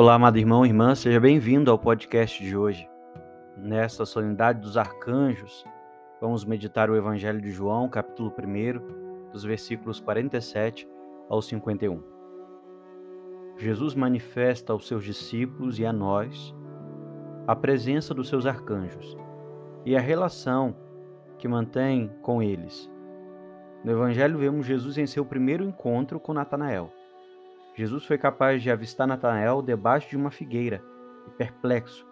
Olá, amado irmão e irmã, seja bem-vindo ao podcast de hoje. Nesta solenidade dos arcanjos, vamos meditar o Evangelho de João, capítulo 1, dos versículos 47 ao 51. Jesus manifesta aos seus discípulos e a nós a presença dos seus arcanjos e a relação que mantém com eles. No Evangelho, vemos Jesus em seu primeiro encontro com Natanael. Jesus foi capaz de avistar Natanael debaixo de uma figueira e perplexo.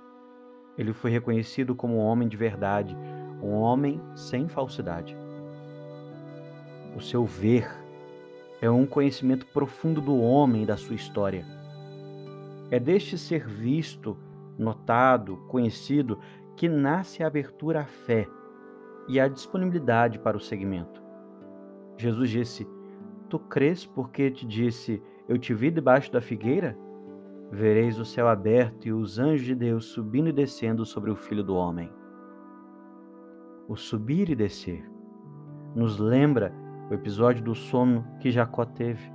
Ele foi reconhecido como um homem de verdade, um homem sem falsidade. O seu ver é um conhecimento profundo do homem e da sua história. É deste ser visto, notado, conhecido, que nasce a abertura à fé e a disponibilidade para o seguimento. Jesus disse: Tu crês porque te disse, eu te vi debaixo da figueira? Vereis o céu aberto e os anjos de Deus subindo e descendo sobre o Filho do Homem. O subir e descer nos lembra o episódio do sono que Jacó teve.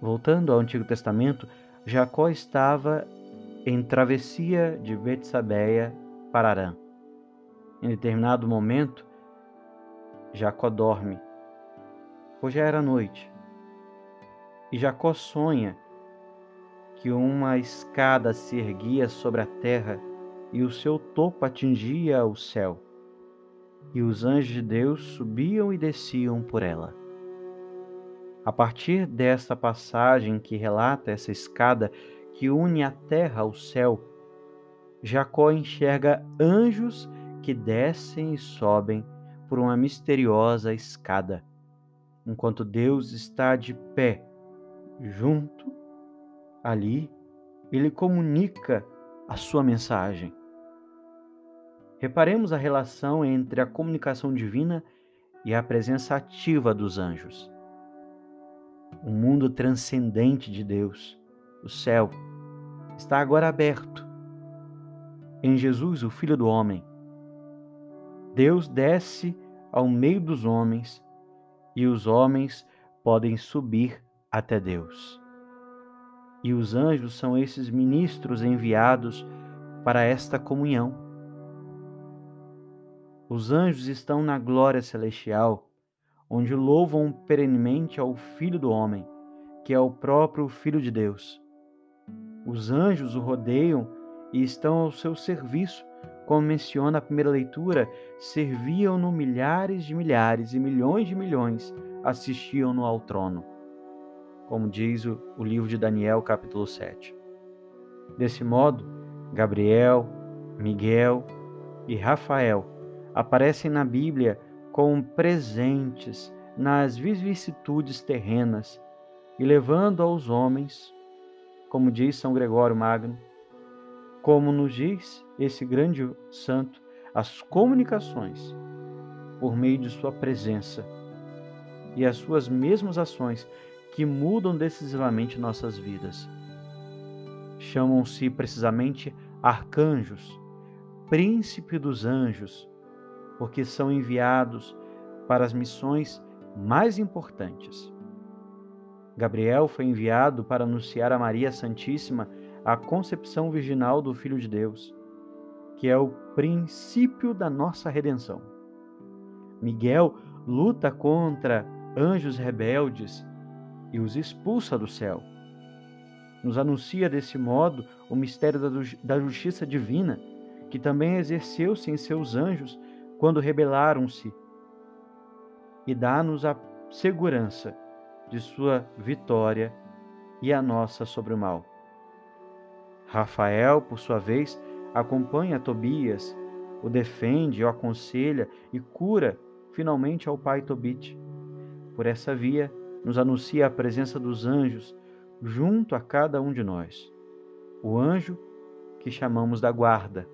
Voltando ao Antigo Testamento, Jacó estava em travessia de Betsabeia para Arã. Em determinado momento, Jacó dorme, pois já era noite. E Jacó sonha que uma escada se erguia sobre a terra e o seu topo atingia o céu, e os anjos de Deus subiam e desciam por ela. A partir desta passagem que relata essa escada que une a terra ao céu, Jacó enxerga anjos que descem e sobem por uma misteriosa escada, enquanto Deus está de pé junto, ali, ele comunica a sua mensagem. Reparemos a relação entre a comunicação divina e a presença ativa dos anjos. O mundo transcendente de Deus, o céu, está agora aberto. Em Jesus, o Filho do Homem, Deus desce ao meio dos homens e os homens podem subir até Deus. E os anjos são esses ministros enviados para esta comunhão. Os anjos estão na glória celestial, onde louvam perenemente ao Filho do Homem, que é o próprio Filho de Deus. Os anjos o rodeiam e estão ao seu serviço, como menciona a primeira leitura, serviam-no milhares de milhares e milhões de milhões assistiam-no ao trono como diz o, o livro de Daniel, capítulo 7. Desse modo, Gabriel, Miguel e Rafael aparecem na Bíblia como presentes nas vicissitudes terrenas e levando aos homens, como diz São Gregório Magno, como nos diz esse grande santo, as comunicações por meio de sua presença e as suas mesmas ações que mudam decisivamente nossas vidas. Chamam-se precisamente arcanjos, príncipe dos anjos, porque são enviados para as missões mais importantes. Gabriel foi enviado para anunciar a Maria Santíssima a concepção virginal do Filho de Deus, que é o princípio da nossa redenção. Miguel luta contra anjos rebeldes e os expulsa do céu. Nos anuncia desse modo o mistério da justiça divina, que também exerceu-se em seus anjos quando rebelaram-se, e dá-nos a segurança de sua vitória e a nossa sobre o mal. Rafael, por sua vez, acompanha Tobias, o defende, o aconselha e cura finalmente ao pai Tobit. Por essa via, nos anuncia a presença dos anjos junto a cada um de nós. O anjo que chamamos da guarda.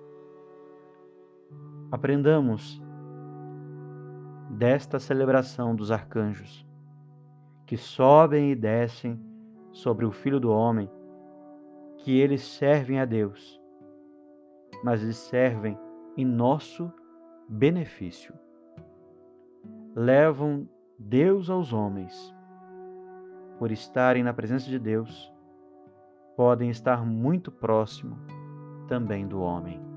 Aprendamos desta celebração dos arcanjos, que sobem e descem sobre o Filho do Homem, que eles servem a Deus, mas eles servem em nosso benefício. Levam Deus aos homens por estarem na presença de Deus podem estar muito próximo também do homem.